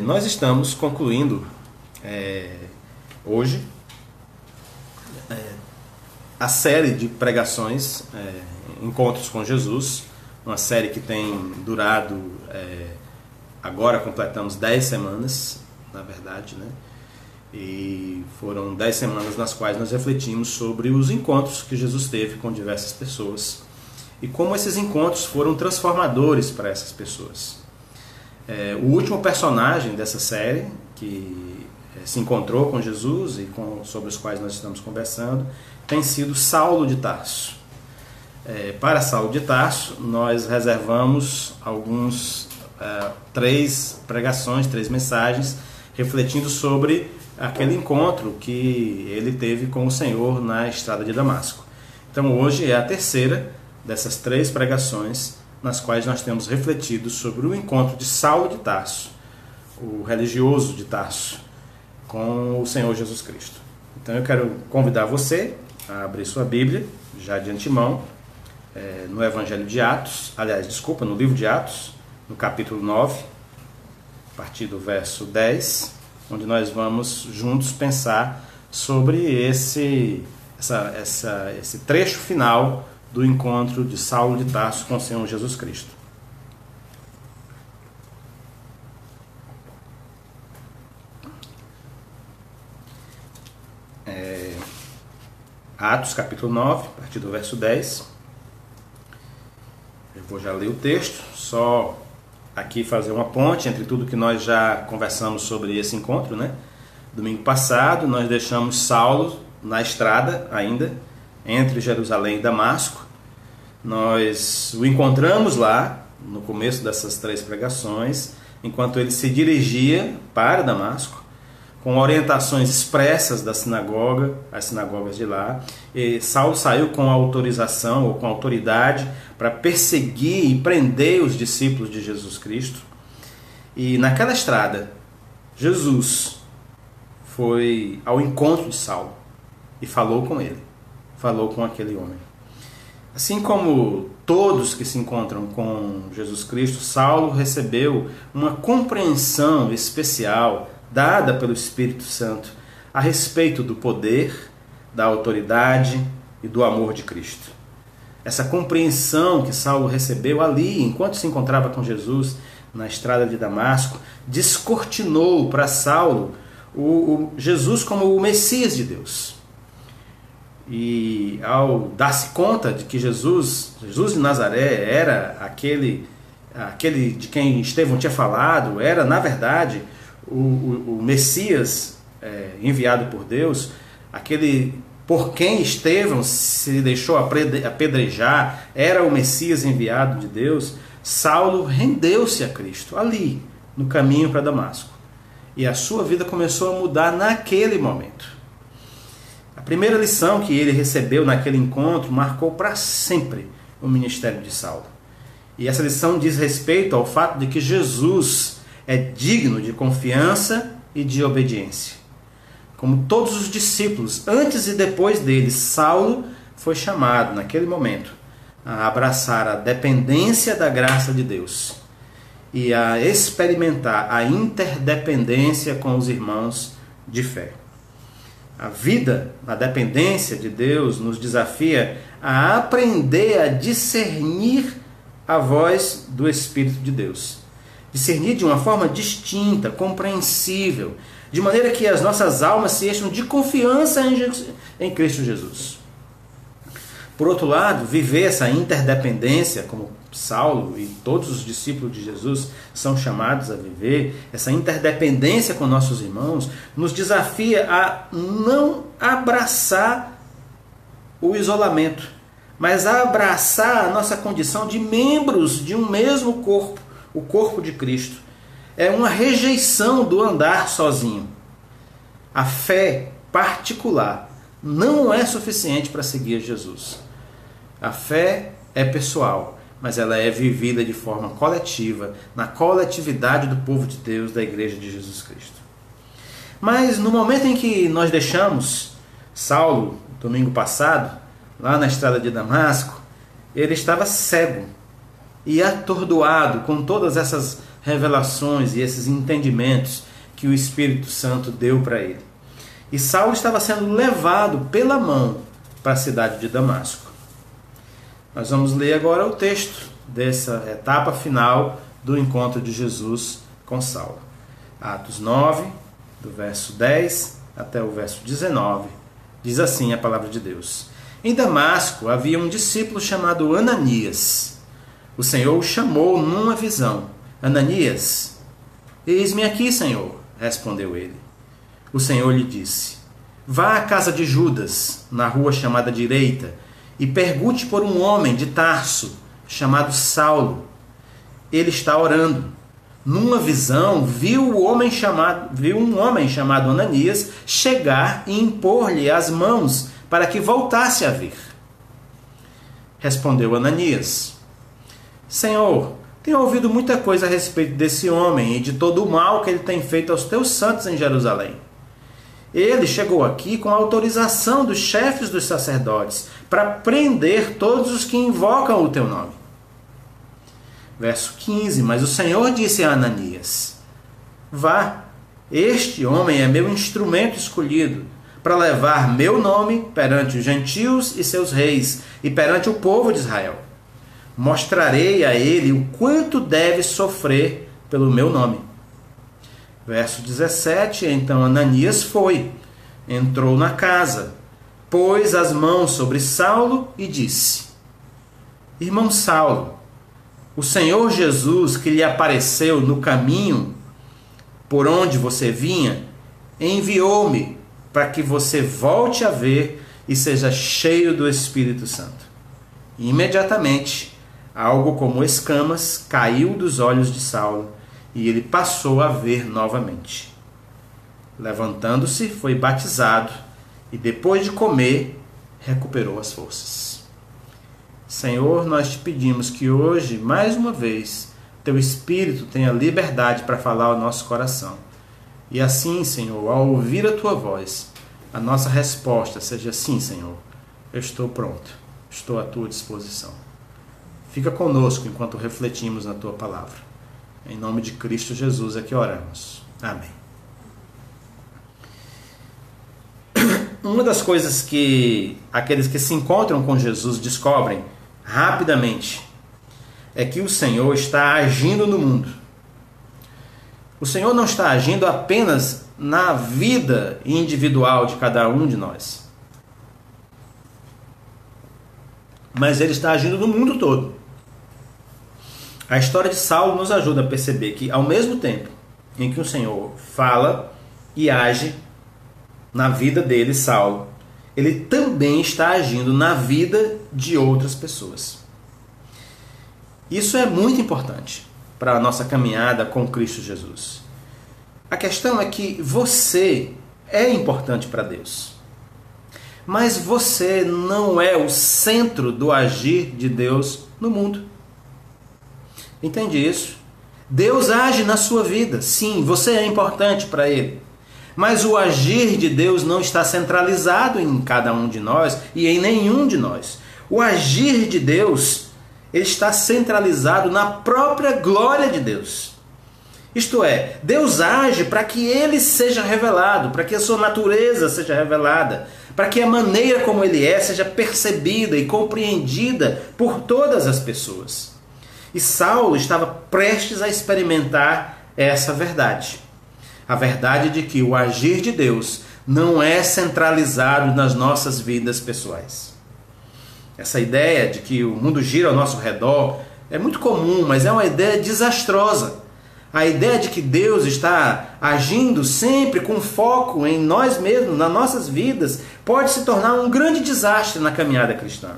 Nós estamos concluindo é, hoje é, a série de pregações, é, Encontros com Jesus, uma série que tem durado, é, agora completamos 10 semanas, na verdade, né? E foram 10 semanas nas quais nós refletimos sobre os encontros que Jesus teve com diversas pessoas e como esses encontros foram transformadores para essas pessoas. É, o último personagem dessa série, que é, se encontrou com Jesus e com, sobre os quais nós estamos conversando, tem sido Saulo de Tarso. É, para Saulo de Tarso, nós reservamos alguns é, três pregações, três mensagens, refletindo sobre aquele encontro que ele teve com o Senhor na estrada de Damasco. Então hoje é a terceira dessas três pregações nas quais nós temos refletido sobre o encontro de Saulo de Tarso, o religioso de Tarso, com o Senhor Jesus Cristo. Então eu quero convidar você a abrir sua Bíblia, já de antemão, é, no Evangelho de Atos, aliás, desculpa, no livro de Atos, no capítulo 9, a partir do verso 10, onde nós vamos juntos pensar sobre esse, essa, essa, esse trecho final do encontro de Saulo de Tarso com o Senhor Jesus Cristo. É, Atos capítulo 9, a partir do verso 10. Eu vou já ler o texto, só aqui fazer uma ponte entre tudo que nós já conversamos sobre esse encontro, né? Domingo passado nós deixamos Saulo na estrada ainda, entre Jerusalém e Damasco. Nós o encontramos lá, no começo dessas três pregações, enquanto ele se dirigia para Damasco, com orientações expressas da sinagoga, as sinagogas de lá. E Saulo saiu com autorização ou com autoridade para perseguir e prender os discípulos de Jesus Cristo. E naquela estrada, Jesus foi ao encontro de Saulo e falou com ele falou com aquele homem. Assim como todos que se encontram com Jesus Cristo, Saulo recebeu uma compreensão especial dada pelo Espírito Santo a respeito do poder, da autoridade e do amor de Cristo. Essa compreensão que Saulo recebeu ali, enquanto se encontrava com Jesus na estrada de Damasco, descortinou para Saulo o, o Jesus como o Messias de Deus e ao dar-se conta de que Jesus, Jesus de Nazaré, era aquele, aquele de quem Estevão tinha falado, era na verdade o, o, o Messias é, enviado por Deus, aquele por quem Estevão se deixou apedrejar, era o Messias enviado de Deus, Saulo rendeu-se a Cristo ali, no caminho para Damasco. E a sua vida começou a mudar naquele momento. Primeira lição que ele recebeu naquele encontro marcou para sempre o ministério de Saulo. E essa lição diz respeito ao fato de que Jesus é digno de confiança e de obediência. Como todos os discípulos, antes e depois dele, Saulo foi chamado, naquele momento, a abraçar a dependência da graça de Deus e a experimentar a interdependência com os irmãos de fé. A vida na dependência de Deus nos desafia a aprender a discernir a voz do Espírito de Deus. Discernir de uma forma distinta, compreensível, de maneira que as nossas almas se enchem de confiança em Cristo Jesus. Por outro lado, viver essa interdependência, como Saulo e todos os discípulos de Jesus são chamados a viver, essa interdependência com nossos irmãos, nos desafia a não abraçar o isolamento, mas a abraçar a nossa condição de membros de um mesmo corpo, o corpo de Cristo. É uma rejeição do andar sozinho. A fé particular não é suficiente para seguir Jesus. A fé é pessoal, mas ela é vivida de forma coletiva, na coletividade do povo de Deus, da Igreja de Jesus Cristo. Mas no momento em que nós deixamos Saulo, domingo passado, lá na estrada de Damasco, ele estava cego e atordoado com todas essas revelações e esses entendimentos que o Espírito Santo deu para ele. E Saulo estava sendo levado pela mão para a cidade de Damasco. Nós vamos ler agora o texto dessa etapa final do encontro de Jesus com Saulo. Atos 9, do verso 10 até o verso 19, diz assim a palavra de Deus. Em Damasco havia um discípulo chamado Ananias. O Senhor o chamou numa visão: Ananias, eis-me aqui, Senhor, respondeu ele. O Senhor lhe disse: Vá à casa de Judas, na rua chamada Direita, e pergunte por um homem de Tarso, chamado Saulo. Ele está orando. Numa visão, viu, o homem chamado, viu um homem chamado Ananias chegar e impor-lhe as mãos para que voltasse a vir. Respondeu Ananias: Senhor, tenho ouvido muita coisa a respeito desse homem e de todo o mal que ele tem feito aos teus santos em Jerusalém. Ele chegou aqui com a autorização dos chefes dos sacerdotes para prender todos os que invocam o teu nome. Verso 15: Mas o Senhor disse a Ananias: Vá, este homem é meu instrumento escolhido para levar meu nome perante os gentios e seus reis e perante o povo de Israel. Mostrarei a ele o quanto deve sofrer pelo meu nome. Verso 17: Então Ananias foi, entrou na casa, pôs as mãos sobre Saulo e disse: Irmão Saulo, o Senhor Jesus que lhe apareceu no caminho por onde você vinha, enviou-me para que você volte a ver e seja cheio do Espírito Santo. E imediatamente, algo como escamas caiu dos olhos de Saulo e ele passou a ver novamente. Levantando-se, foi batizado e depois de comer, recuperou as forças. Senhor, nós te pedimos que hoje, mais uma vez, teu Espírito tenha liberdade para falar ao nosso coração e assim, Senhor, ao ouvir a tua voz, a nossa resposta seja sim, Senhor. Eu estou pronto, estou à tua disposição. Fica conosco enquanto refletimos na tua palavra. Em nome de Cristo Jesus é que oramos. Amém. Uma das coisas que aqueles que se encontram com Jesus descobrem rapidamente é que o Senhor está agindo no mundo o Senhor não está agindo apenas na vida individual de cada um de nós, mas Ele está agindo no mundo todo. A história de Saulo nos ajuda a perceber que, ao mesmo tempo em que o Senhor fala e age na vida dele, Saulo, ele também está agindo na vida de outras pessoas. Isso é muito importante para a nossa caminhada com Cristo Jesus. A questão é que você é importante para Deus. Mas você não é o centro do agir de Deus no mundo. Entende isso? Deus age na sua vida. Sim, você é importante para Ele. Mas o agir de Deus não está centralizado em cada um de nós e em nenhum de nós. O agir de Deus está centralizado na própria glória de Deus. Isto é, Deus age para que ele seja revelado, para que a sua natureza seja revelada, para que a maneira como ele é seja percebida e compreendida por todas as pessoas. E Saulo estava prestes a experimentar essa verdade. A verdade de que o agir de Deus não é centralizado nas nossas vidas pessoais. Essa ideia de que o mundo gira ao nosso redor é muito comum, mas é uma ideia desastrosa. A ideia de que Deus está agindo sempre com foco em nós mesmos, nas nossas vidas, pode se tornar um grande desastre na caminhada cristã.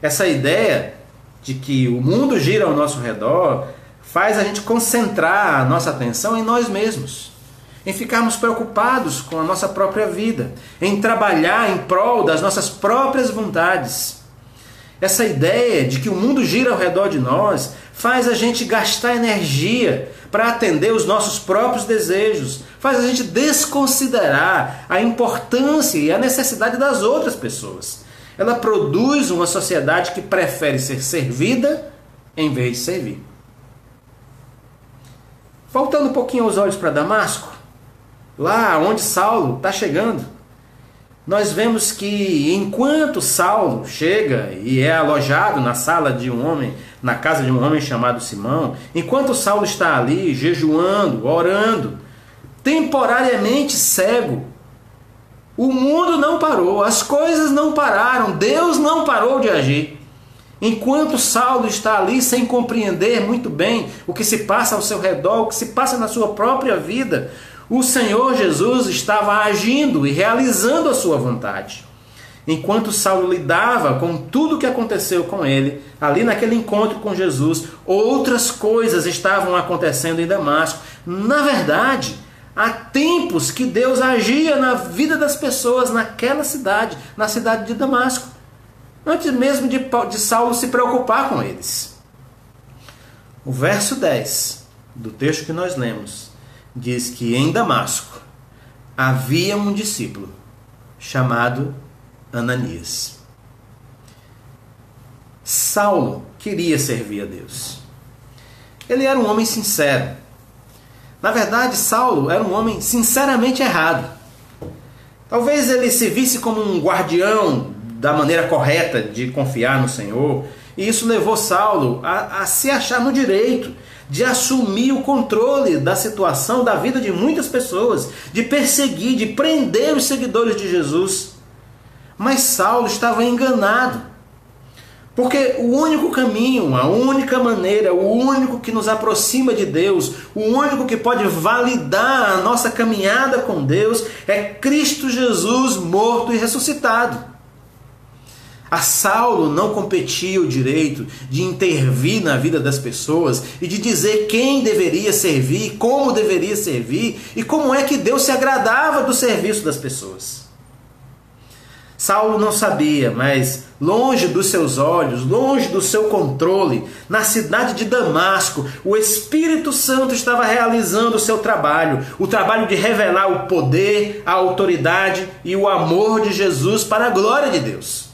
Essa ideia de que o mundo gira ao nosso redor faz a gente concentrar a nossa atenção em nós mesmos, em ficarmos preocupados com a nossa própria vida, em trabalhar em prol das nossas próprias vontades. Essa ideia de que o mundo gira ao redor de nós faz a gente gastar energia para atender os nossos próprios desejos, faz a gente desconsiderar a importância e a necessidade das outras pessoas. Ela produz uma sociedade que prefere ser servida em vez de servir. Voltando um pouquinho os olhos para Damasco, lá onde Saulo está chegando, nós vemos que enquanto Saulo chega e é alojado na sala de um homem, na casa de um homem chamado Simão, enquanto Saulo está ali jejuando, orando, temporariamente cego, o mundo não parou, as coisas não pararam, Deus não parou de agir. Enquanto Saulo está ali sem compreender muito bem o que se passa ao seu redor, o que se passa na sua própria vida, o Senhor Jesus estava agindo e realizando a sua vontade. Enquanto Saulo lidava com tudo o que aconteceu com ele, ali naquele encontro com Jesus, outras coisas estavam acontecendo em Damasco. Na verdade, há tempos que Deus agia na vida das pessoas naquela cidade, na cidade de Damasco antes mesmo de, de Saulo se preocupar com eles. O verso 10 do texto que nós lemos diz que em Damasco havia um discípulo chamado Ananias. Saulo queria servir a Deus. Ele era um homem sincero. Na verdade, Saulo era um homem sinceramente errado. Talvez ele se visse como um guardião da maneira correta de confiar no Senhor. E isso levou Saulo a, a se achar no direito de assumir o controle da situação da vida de muitas pessoas, de perseguir, de prender os seguidores de Jesus. Mas Saulo estava enganado. Porque o único caminho, a única maneira, o único que nos aproxima de Deus, o único que pode validar a nossa caminhada com Deus é Cristo Jesus morto e ressuscitado. A Saulo não competia o direito de intervir na vida das pessoas e de dizer quem deveria servir, como deveria servir e como é que Deus se agradava do serviço das pessoas. Saulo não sabia, mas longe dos seus olhos, longe do seu controle, na cidade de Damasco, o Espírito Santo estava realizando o seu trabalho, o trabalho de revelar o poder, a autoridade e o amor de Jesus para a glória de Deus.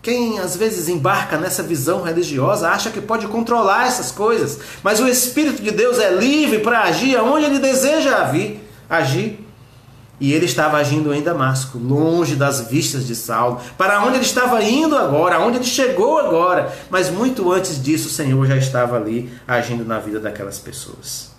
Quem às vezes embarca nessa visão religiosa acha que pode controlar essas coisas, mas o Espírito de Deus é livre para agir aonde ele deseja agir. E ele estava agindo em Damasco, longe das vistas de Saulo, para onde ele estava indo agora, aonde ele chegou agora. Mas muito antes disso, o Senhor já estava ali agindo na vida daquelas pessoas.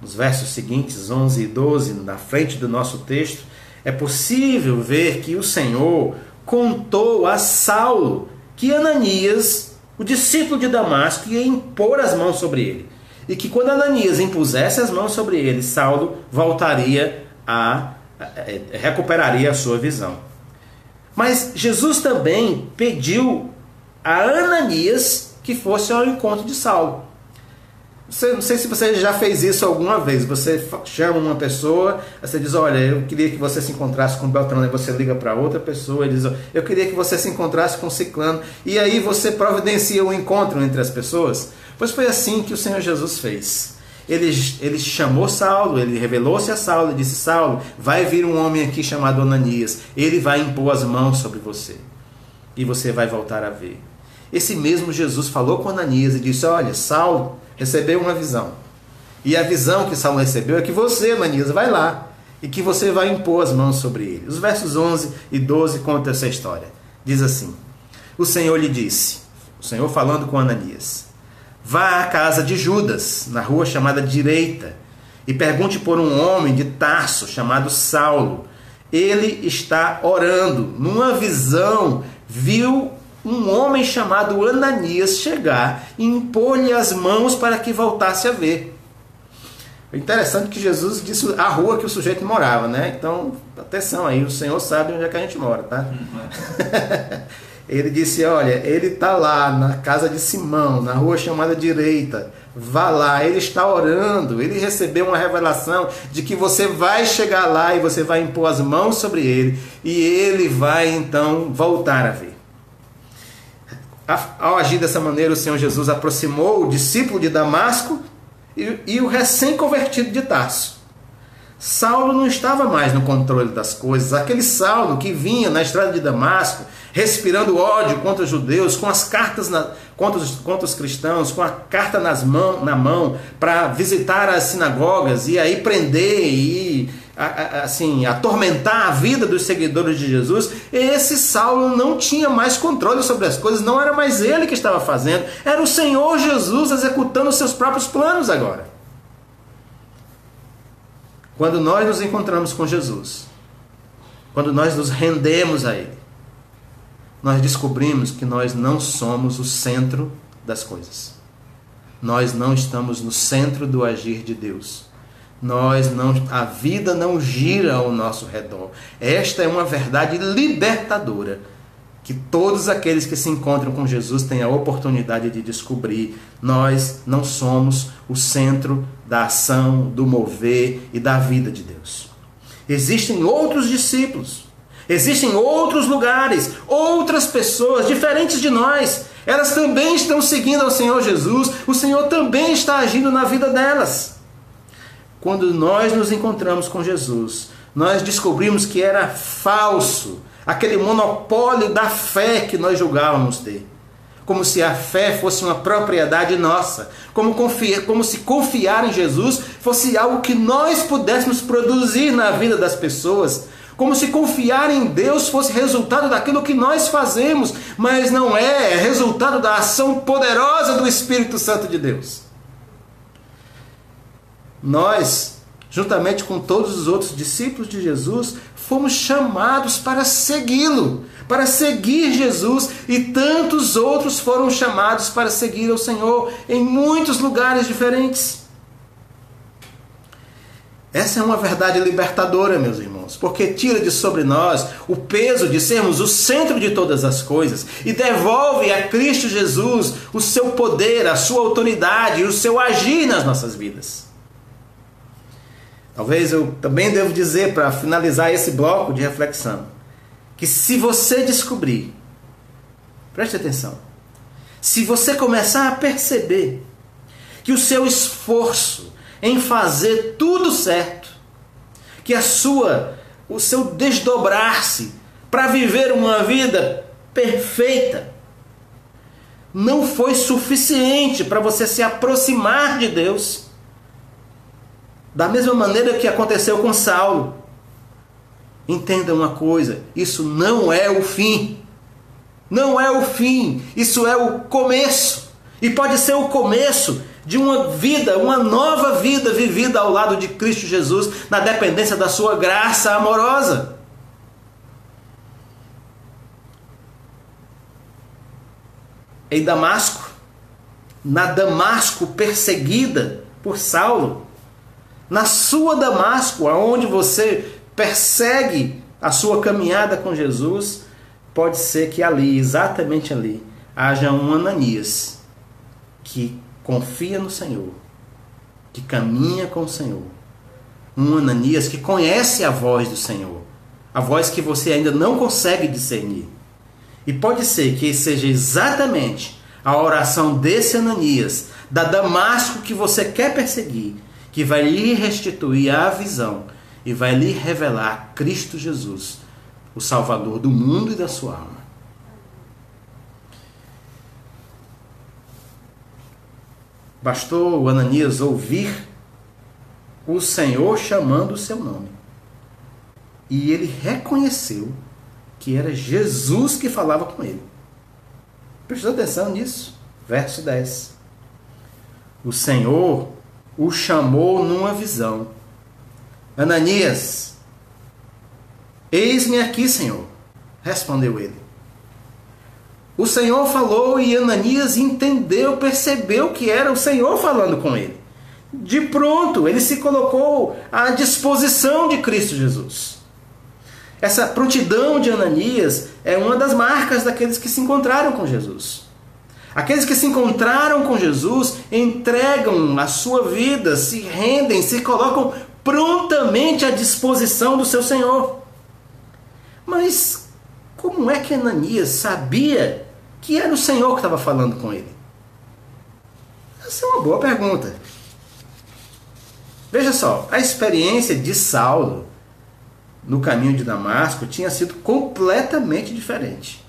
Nos versos seguintes, 11 e 12, na frente do nosso texto, é possível ver que o Senhor contou a Saulo que Ananias, o discípulo de Damasco, ia impor as mãos sobre ele. E que quando Ananias impusesse as mãos sobre ele, Saulo voltaria a, recuperaria a sua visão. Mas Jesus também pediu a Ananias que fosse ao encontro de Saulo. Você, não sei se você já fez isso alguma vez. Você chama uma pessoa, você diz: Olha, eu queria que você se encontrasse com Beltrano. E você liga para outra pessoa e diz: Eu queria que você se encontrasse com Ciclano. E aí você providencia o um encontro entre as pessoas. Pois foi assim que o Senhor Jesus fez. Ele, ele chamou Saulo, ele revelou-se a Saulo e disse: Saulo, vai vir um homem aqui chamado Ananias. Ele vai impor as mãos sobre você. E você vai voltar a ver. Esse mesmo Jesus falou com Ananias e disse: Olha, Saulo recebeu uma visão. E a visão que Saulo recebeu é que você, Ananias, vai lá e que você vai impor as mãos sobre ele. Os versos 11 e 12 contam essa história. Diz assim: O Senhor lhe disse, o Senhor falando com Ananias: Vá à casa de Judas, na rua chamada Direita, e pergunte por um homem de Tarso chamado Saulo. Ele está orando. Numa visão, viu um homem chamado Ananias chegar e impor-lhe as mãos para que voltasse a ver. É interessante que Jesus disse a rua que o sujeito morava, né? Então, atenção aí, o Senhor sabe onde é que a gente mora, tá? ele disse: Olha, ele está lá na casa de Simão, na rua chamada Direita. Vá lá, ele está orando. Ele recebeu uma revelação de que você vai chegar lá e você vai impor as mãos sobre ele e ele vai então voltar a ver. Ao agir dessa maneira, o Senhor Jesus aproximou o discípulo de Damasco e, e o recém-convertido de Tarso. Saulo não estava mais no controle das coisas. Aquele Saulo que vinha na estrada de Damasco, respirando ódio contra os judeus, com as cartas, na, contra os, contra os cristãos com a carta nas mão, na mão para visitar as sinagogas e aí prender e assim atormentar a vida dos seguidores de Jesus, esse Saulo não tinha mais controle sobre as coisas, não era mais ele que estava fazendo, era o Senhor Jesus executando seus próprios planos agora. Quando nós nos encontramos com Jesus, quando nós nos rendemos a Ele, nós descobrimos que nós não somos o centro das coisas. Nós não estamos no centro do agir de Deus. Nós não, a vida não gira ao nosso redor. Esta é uma verdade libertadora que todos aqueles que se encontram com Jesus têm a oportunidade de descobrir. Nós não somos o centro da ação, do mover e da vida de Deus. Existem outros discípulos Existem outros lugares, outras pessoas diferentes de nós. Elas também estão seguindo ao Senhor Jesus. O Senhor também está agindo na vida delas. Quando nós nos encontramos com Jesus, nós descobrimos que era falso aquele monopólio da fé que nós julgávamos ter. Como se a fé fosse uma propriedade nossa, como, confiar, como se confiar em Jesus fosse algo que nós pudéssemos produzir na vida das pessoas, como se confiar em Deus fosse resultado daquilo que nós fazemos, mas não é, é resultado da ação poderosa do Espírito Santo de Deus. Nós, juntamente com todos os outros discípulos de Jesus, fomos chamados para segui-lo, para seguir Jesus, e tantos outros foram chamados para seguir o Senhor em muitos lugares diferentes. Essa é uma verdade libertadora, meus irmãos, porque tira de sobre nós o peso de sermos o centro de todas as coisas e devolve a Cristo Jesus o seu poder, a sua autoridade e o seu agir nas nossas vidas. Talvez eu também devo dizer, para finalizar esse bloco de reflexão, que se você descobrir, preste atenção, se você começar a perceber que o seu esforço, em fazer tudo certo, que a sua, o seu desdobrar-se para viver uma vida perfeita não foi suficiente para você se aproximar de Deus. Da mesma maneira que aconteceu com Saulo. Entenda uma coisa: isso não é o fim. Não é o fim, isso é o começo. E pode ser o começo de uma vida, uma nova vida vivida ao lado de Cristo Jesus, na dependência da sua graça amorosa. Em Damasco, na Damasco perseguida por Saulo, na sua Damasco, aonde você persegue a sua caminhada com Jesus, pode ser que ali, exatamente ali, haja um Ananias que confia no Senhor, que caminha com o Senhor. Um Ananias que conhece a voz do Senhor, a voz que você ainda não consegue discernir. E pode ser que seja exatamente a oração desse Ananias, da Damasco que você quer perseguir, que vai lhe restituir a visão e vai lhe revelar Cristo Jesus, o Salvador do mundo e da sua alma. Bastou Ananias ouvir o Senhor chamando o seu nome. E ele reconheceu que era Jesus que falava com ele. Prestou atenção nisso? Verso 10. O Senhor o chamou numa visão. Ananias, eis-me aqui, Senhor, respondeu ele. O Senhor falou e Ananias entendeu, percebeu que era o Senhor falando com ele. De pronto, ele se colocou à disposição de Cristo Jesus. Essa prontidão de Ananias é uma das marcas daqueles que se encontraram com Jesus. Aqueles que se encontraram com Jesus entregam a sua vida, se rendem, se colocam prontamente à disposição do seu Senhor. Mas como é que Ananias sabia que era o Senhor que estava falando com ele? Essa é uma boa pergunta. Veja só, a experiência de Saulo no caminho de Damasco tinha sido completamente diferente.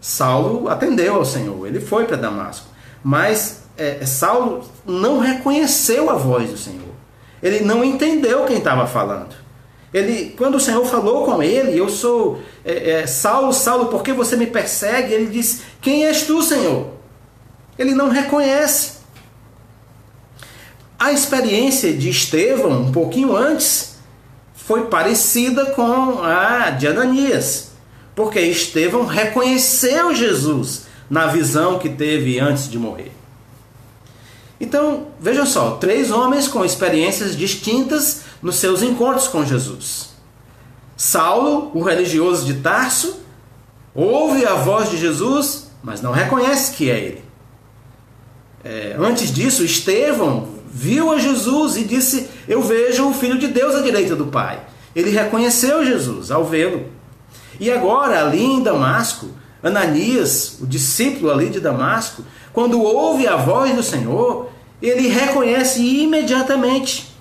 Saulo atendeu ao Senhor, ele foi para Damasco. Mas é, Saulo não reconheceu a voz do Senhor. Ele não entendeu quem estava falando. Ele, quando o Senhor falou com ele, eu sou é, é, Saulo, Saulo, por que você me persegue? Ele disse: Quem és tu, Senhor? Ele não reconhece. A experiência de Estevão, um pouquinho antes, foi parecida com a de Ananias, porque Estevão reconheceu Jesus na visão que teve antes de morrer. Então, veja só, três homens com experiências distintas nos seus encontros com Jesus. Saulo, o religioso de Tarso, ouve a voz de Jesus, mas não reconhece que é ele. É, antes disso, Estevão viu a Jesus e disse: Eu vejo o Filho de Deus à direita do Pai. Ele reconheceu Jesus ao vê-lo. E agora, ali em Damasco, Ananias, o discípulo ali de Damasco, quando ouve a voz do Senhor, ele reconhece imediatamente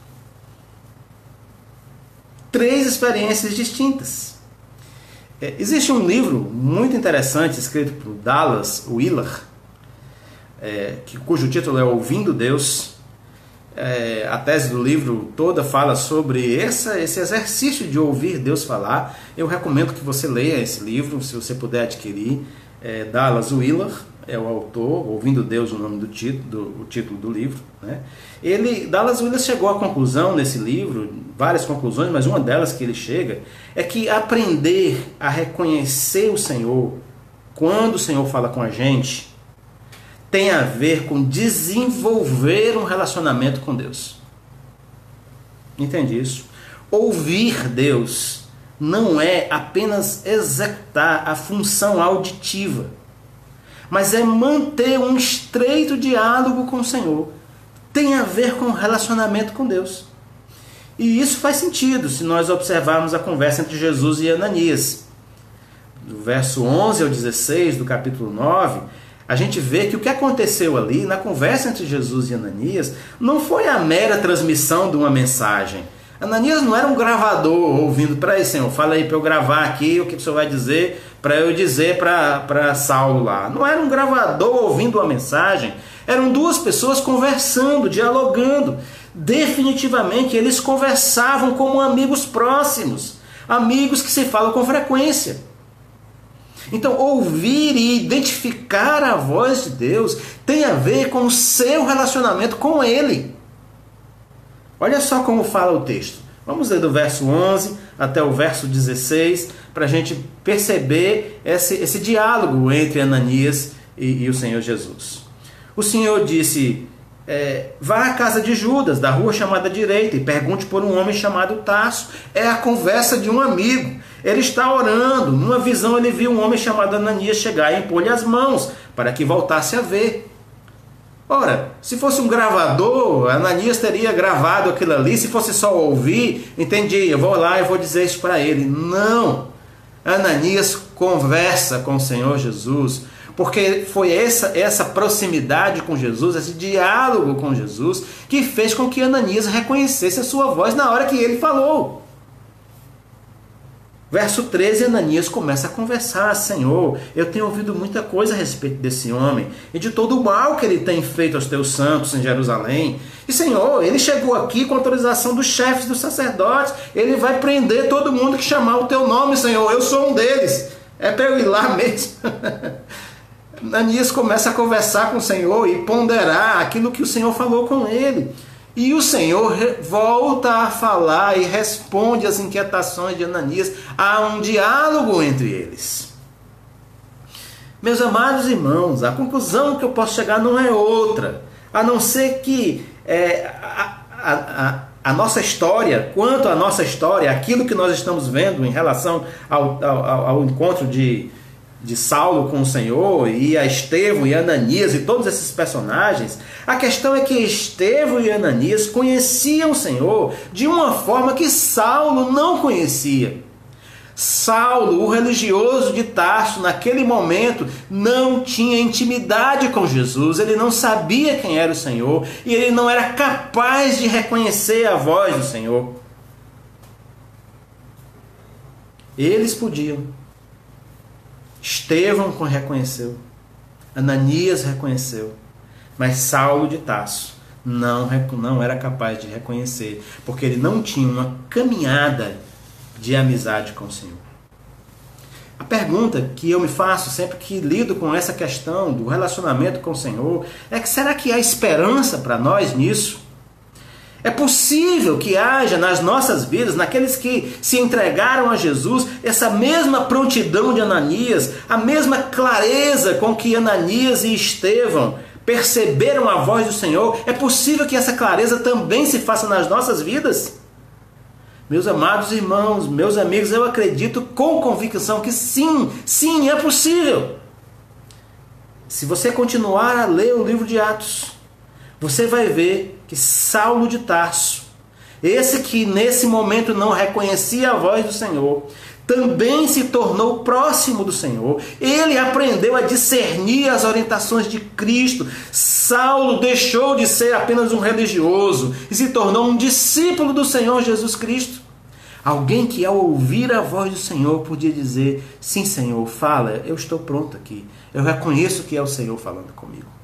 três experiências distintas. É, existe um livro muito interessante escrito por Dallas Willard, é, que, cujo título é Ouvindo Deus. É, a tese do livro toda fala sobre essa, esse exercício de ouvir Deus falar. Eu recomendo que você leia esse livro, se você puder adquirir. É, Dallas Willard é o autor, Ouvindo Deus, o nome do título, do, o título do livro. Né? Ele, Dallas Willard chegou à conclusão nesse livro, várias conclusões, mas uma delas que ele chega é que aprender a reconhecer o Senhor quando o Senhor fala com a gente tem a ver com desenvolver um relacionamento com Deus. Entende isso? Ouvir Deus não é apenas executar a função auditiva, mas é manter um estreito diálogo com o Senhor. Tem a ver com relacionamento com Deus. E isso faz sentido se nós observarmos a conversa entre Jesus e Ananias. Do verso 11 ao 16 do capítulo 9, a gente vê que o que aconteceu ali na conversa entre Jesus e Ananias não foi a mera transmissão de uma mensagem. Ananias não era um gravador ouvindo, para aí, Senhor, fala aí para eu gravar aqui o que o Senhor vai dizer, para eu dizer para Saulo lá. Não era um gravador ouvindo uma mensagem, eram duas pessoas conversando, dialogando. Definitivamente eles conversavam como amigos próximos, amigos que se falam com frequência. Então, ouvir e identificar a voz de Deus tem a ver com o seu relacionamento com Ele. Olha só como fala o texto. Vamos ler do verso 11 até o verso 16 para a gente perceber esse, esse diálogo entre Ananias e, e o Senhor Jesus. O Senhor disse: é, Vá à casa de Judas, da rua chamada direita, e pergunte por um homem chamado Tasso. É a conversa de um amigo. Ele está orando. Numa visão, ele viu um homem chamado Ananias chegar e impor-lhe as mãos para que voltasse a ver. Ora, se fosse um gravador, Ananias teria gravado aquilo ali. Se fosse só ouvir, entendi, eu vou lá e vou dizer isso para ele. Não! Ananias conversa com o Senhor Jesus, porque foi essa, essa proximidade com Jesus, esse diálogo com Jesus, que fez com que Ananias reconhecesse a sua voz na hora que ele falou. Verso 13, Ananias começa a conversar: Senhor, eu tenho ouvido muita coisa a respeito desse homem e de todo o mal que ele tem feito aos teus santos em Jerusalém. E Senhor, ele chegou aqui com autorização dos chefes dos sacerdotes, ele vai prender todo mundo que chamar o teu nome, Senhor. Eu sou um deles. É para eu ir lá mesmo. Ananias começa a conversar com o Senhor e ponderar aquilo que o Senhor falou com ele. E o Senhor volta a falar e responde às inquietações de Ananias. Há um diálogo entre eles. Meus amados irmãos, a conclusão que eu posso chegar não é outra, a não ser que é, a, a, a, nossa história, quanto à nossa história, aquilo que nós estamos vendo em relação ao, ao, ao encontro de, de Saulo com o Senhor, e a Estevão e Ananias e todos esses personagens, a questão é que Estevão e Ananias conheciam o Senhor de uma forma que Saulo não conhecia. Saulo, o religioso de Tarso, naquele momento não tinha intimidade com Jesus, ele não sabia quem era o Senhor e ele não era capaz de reconhecer a voz do Senhor. Eles podiam, Estevão reconheceu, Ananias reconheceu, mas Saulo de Tasso não, não era capaz de reconhecer, porque ele não tinha uma caminhada de amizade com o Senhor. A pergunta que eu me faço sempre que lido com essa questão do relacionamento com o Senhor é que será que há esperança para nós nisso? É possível que haja nas nossas vidas, naqueles que se entregaram a Jesus, essa mesma prontidão de Ananias, a mesma clareza com que Ananias e Estevão perceberam a voz do Senhor. É possível que essa clareza também se faça nas nossas vidas? Meus amados irmãos, meus amigos, eu acredito com convicção que sim, sim, é possível. Se você continuar a ler o livro de Atos, você vai ver que Saulo de Tarso, esse que nesse momento não reconhecia a voz do Senhor, também se tornou próximo do Senhor. Ele aprendeu a discernir as orientações de Cristo. Saulo deixou de ser apenas um religioso e se tornou um discípulo do Senhor Jesus Cristo. Alguém que ao ouvir a voz do Senhor podia dizer: Sim, Senhor, fala, eu estou pronto aqui. Eu reconheço que é o Senhor falando comigo.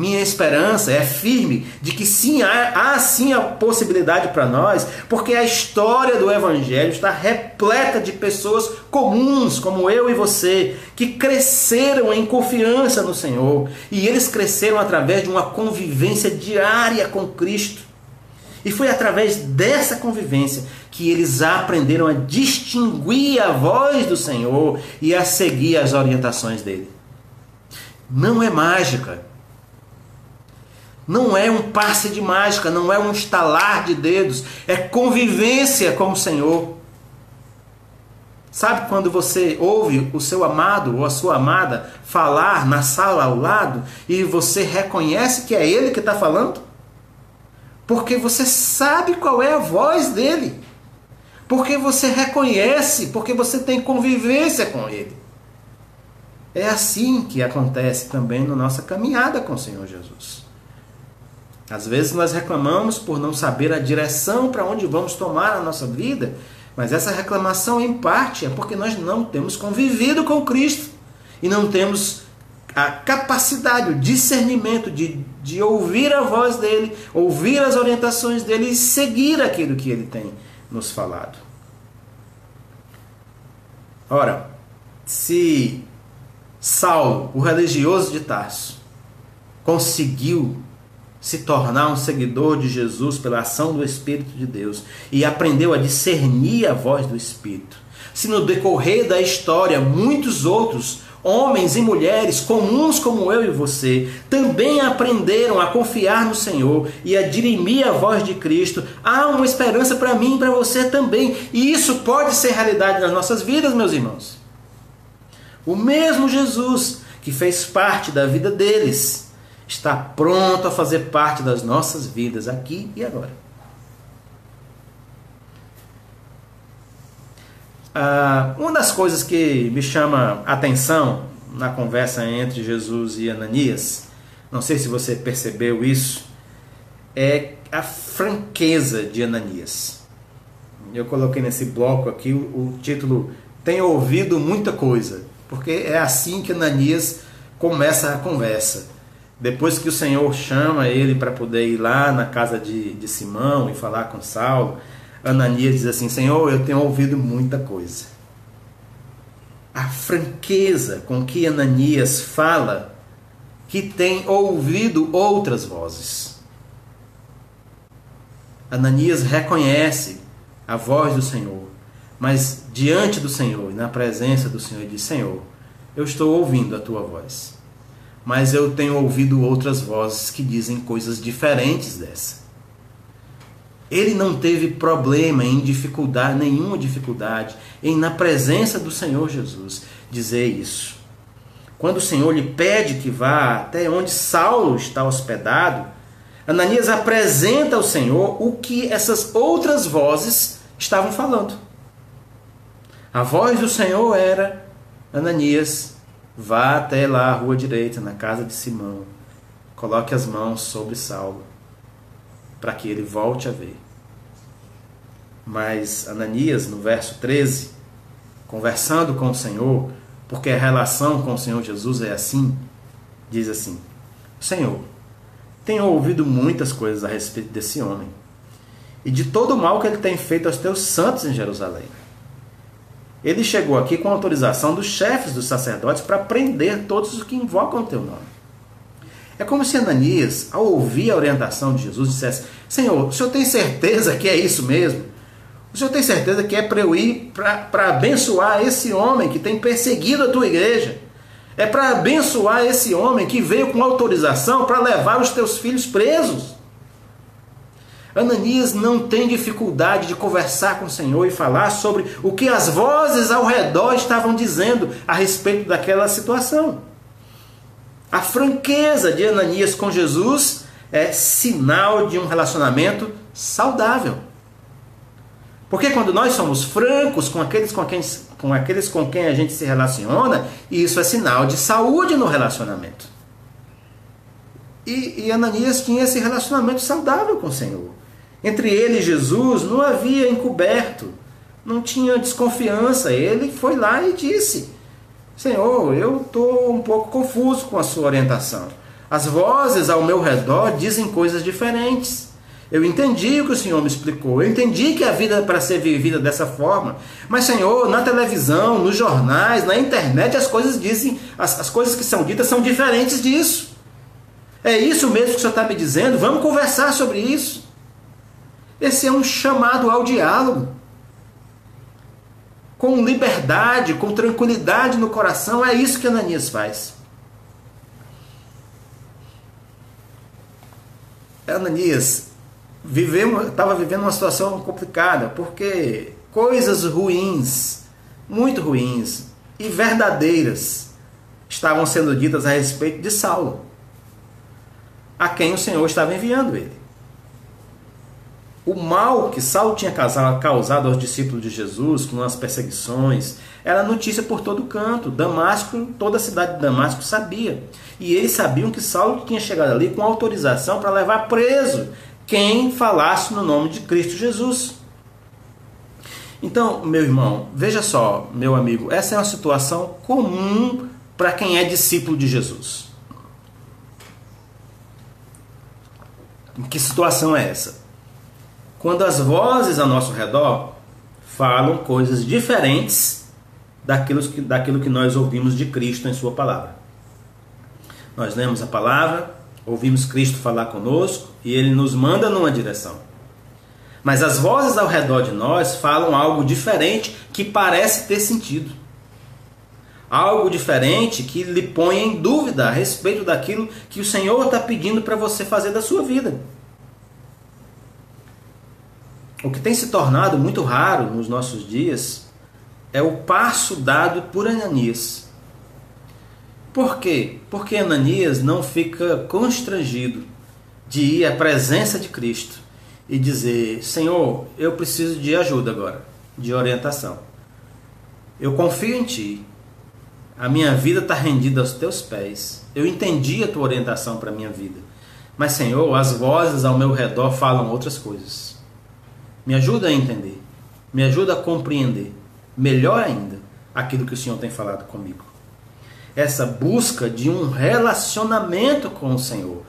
Minha esperança é firme de que sim, há, há sim a possibilidade para nós, porque a história do Evangelho está repleta de pessoas comuns, como eu e você, que cresceram em confiança no Senhor. E eles cresceram através de uma convivência diária com Cristo. E foi através dessa convivência que eles aprenderam a distinguir a voz do Senhor e a seguir as orientações dele. Não é mágica não é um passe de mágica, não é um estalar de dedos, é convivência com o Senhor. Sabe quando você ouve o seu amado ou a sua amada falar na sala ao lado e você reconhece que é ele que está falando? Porque você sabe qual é a voz dele. Porque você reconhece, porque você tem convivência com ele. É assim que acontece também na nossa caminhada com o Senhor Jesus. Às vezes nós reclamamos por não saber a direção para onde vamos tomar a nossa vida, mas essa reclamação, em parte, é porque nós não temos convivido com Cristo e não temos a capacidade, o discernimento de, de ouvir a voz dele, ouvir as orientações dele e seguir aquilo que ele tem nos falado. Ora, se Saulo, o religioso de Tarso, conseguiu se tornar um seguidor de Jesus pela ação do Espírito de Deus e aprendeu a discernir a voz do Espírito. Se no decorrer da história muitos outros homens e mulheres comuns como eu e você também aprenderam a confiar no Senhor e a dirimir a voz de Cristo, há uma esperança para mim e para você também. E isso pode ser realidade nas nossas vidas, meus irmãos. O mesmo Jesus que fez parte da vida deles está pronto a fazer parte das nossas vidas aqui e agora. Ah, uma das coisas que me chama atenção na conversa entre Jesus e Ananias, não sei se você percebeu isso, é a franqueza de Ananias. Eu coloquei nesse bloco aqui o, título Tem ouvido muita coisa, porque é assim que Ananias começa a conversa. Depois que o Senhor chama ele para poder ir lá na casa de, de Simão e falar com Saulo, Ananias diz assim: Senhor, eu tenho ouvido muita coisa. A franqueza com que Ananias fala que tem ouvido outras vozes. Ananias reconhece a voz do Senhor, mas diante do Senhor na presença do Senhor, diz: Senhor, eu estou ouvindo a tua voz mas eu tenho ouvido outras vozes que dizem coisas diferentes dessa. Ele não teve problema em dificuldade, nenhuma dificuldade, em na presença do Senhor Jesus dizer isso. Quando o Senhor lhe pede que vá até onde Saulo está hospedado, Ananias apresenta ao Senhor o que essas outras vozes estavam falando. A voz do Senhor era: Ananias, Vá até lá, à rua direita, na casa de Simão. Coloque as mãos sobre Saulo, para que ele volte a ver. Mas Ananias, no verso 13, conversando com o Senhor, porque a relação com o Senhor Jesus é assim, diz assim: Senhor, tenho ouvido muitas coisas a respeito desse homem e de todo o mal que ele tem feito aos teus santos em Jerusalém. Ele chegou aqui com autorização dos chefes dos sacerdotes para prender todos os que invocam o teu nome. É como se Ananias, ao ouvir a orientação de Jesus, dissesse: Senhor, o senhor tem certeza que é isso mesmo? O senhor tem certeza que é para eu ir para abençoar esse homem que tem perseguido a tua igreja? É para abençoar esse homem que veio com autorização para levar os teus filhos presos? Ananias não tem dificuldade de conversar com o Senhor e falar sobre o que as vozes ao redor estavam dizendo a respeito daquela situação. A franqueza de Ananias com Jesus é sinal de um relacionamento saudável. Porque quando nós somos francos com aqueles com quem, com aqueles com quem a gente se relaciona, isso é sinal de saúde no relacionamento. E, e Ananias tinha esse relacionamento saudável com o Senhor. Entre ele e Jesus não havia encoberto, não tinha desconfiança. Ele foi lá e disse: Senhor, eu estou um pouco confuso com a sua orientação. As vozes ao meu redor dizem coisas diferentes. Eu entendi o que o Senhor me explicou. Eu entendi que a vida é para ser vivida dessa forma. Mas, Senhor, na televisão, nos jornais, na internet, as coisas dizem, as, as coisas que são ditas são diferentes disso. É isso mesmo que o Senhor está me dizendo? Vamos conversar sobre isso. Esse é um chamado ao diálogo. Com liberdade, com tranquilidade no coração, é isso que Ananias faz. Ananias estava vivendo uma situação complicada, porque coisas ruins, muito ruins e verdadeiras, estavam sendo ditas a respeito de Saulo, a quem o Senhor estava enviando ele. O mal que Saulo tinha causado aos discípulos de Jesus, com as perseguições, era notícia por todo canto. Damasco, toda a cidade de Damasco sabia. E eles sabiam que Saulo tinha chegado ali com autorização para levar preso quem falasse no nome de Cristo Jesus. Então, meu irmão, veja só, meu amigo, essa é uma situação comum para quem é discípulo de Jesus. Que situação é essa? Quando as vozes ao nosso redor falam coisas diferentes daquilo que, daquilo que nós ouvimos de Cristo em Sua palavra. Nós lemos a palavra, ouvimos Cristo falar conosco e ele nos manda numa direção. Mas as vozes ao redor de nós falam algo diferente que parece ter sentido. Algo diferente que lhe põe em dúvida a respeito daquilo que o Senhor está pedindo para você fazer da sua vida. O que tem se tornado muito raro nos nossos dias é o passo dado por Ananias por quê? Porque Ananias não fica constrangido de ir à presença de Cristo e dizer: Senhor, eu preciso de ajuda agora, de orientação. Eu confio em Ti. A minha vida está rendida aos Teus pés. Eu entendi a Tua orientação para a minha vida. Mas, Senhor, as vozes ao meu redor falam outras coisas. Me ajuda a entender. Me ajuda a compreender. Melhor ainda, aquilo que o Senhor tem falado comigo essa busca de um relacionamento com o Senhor.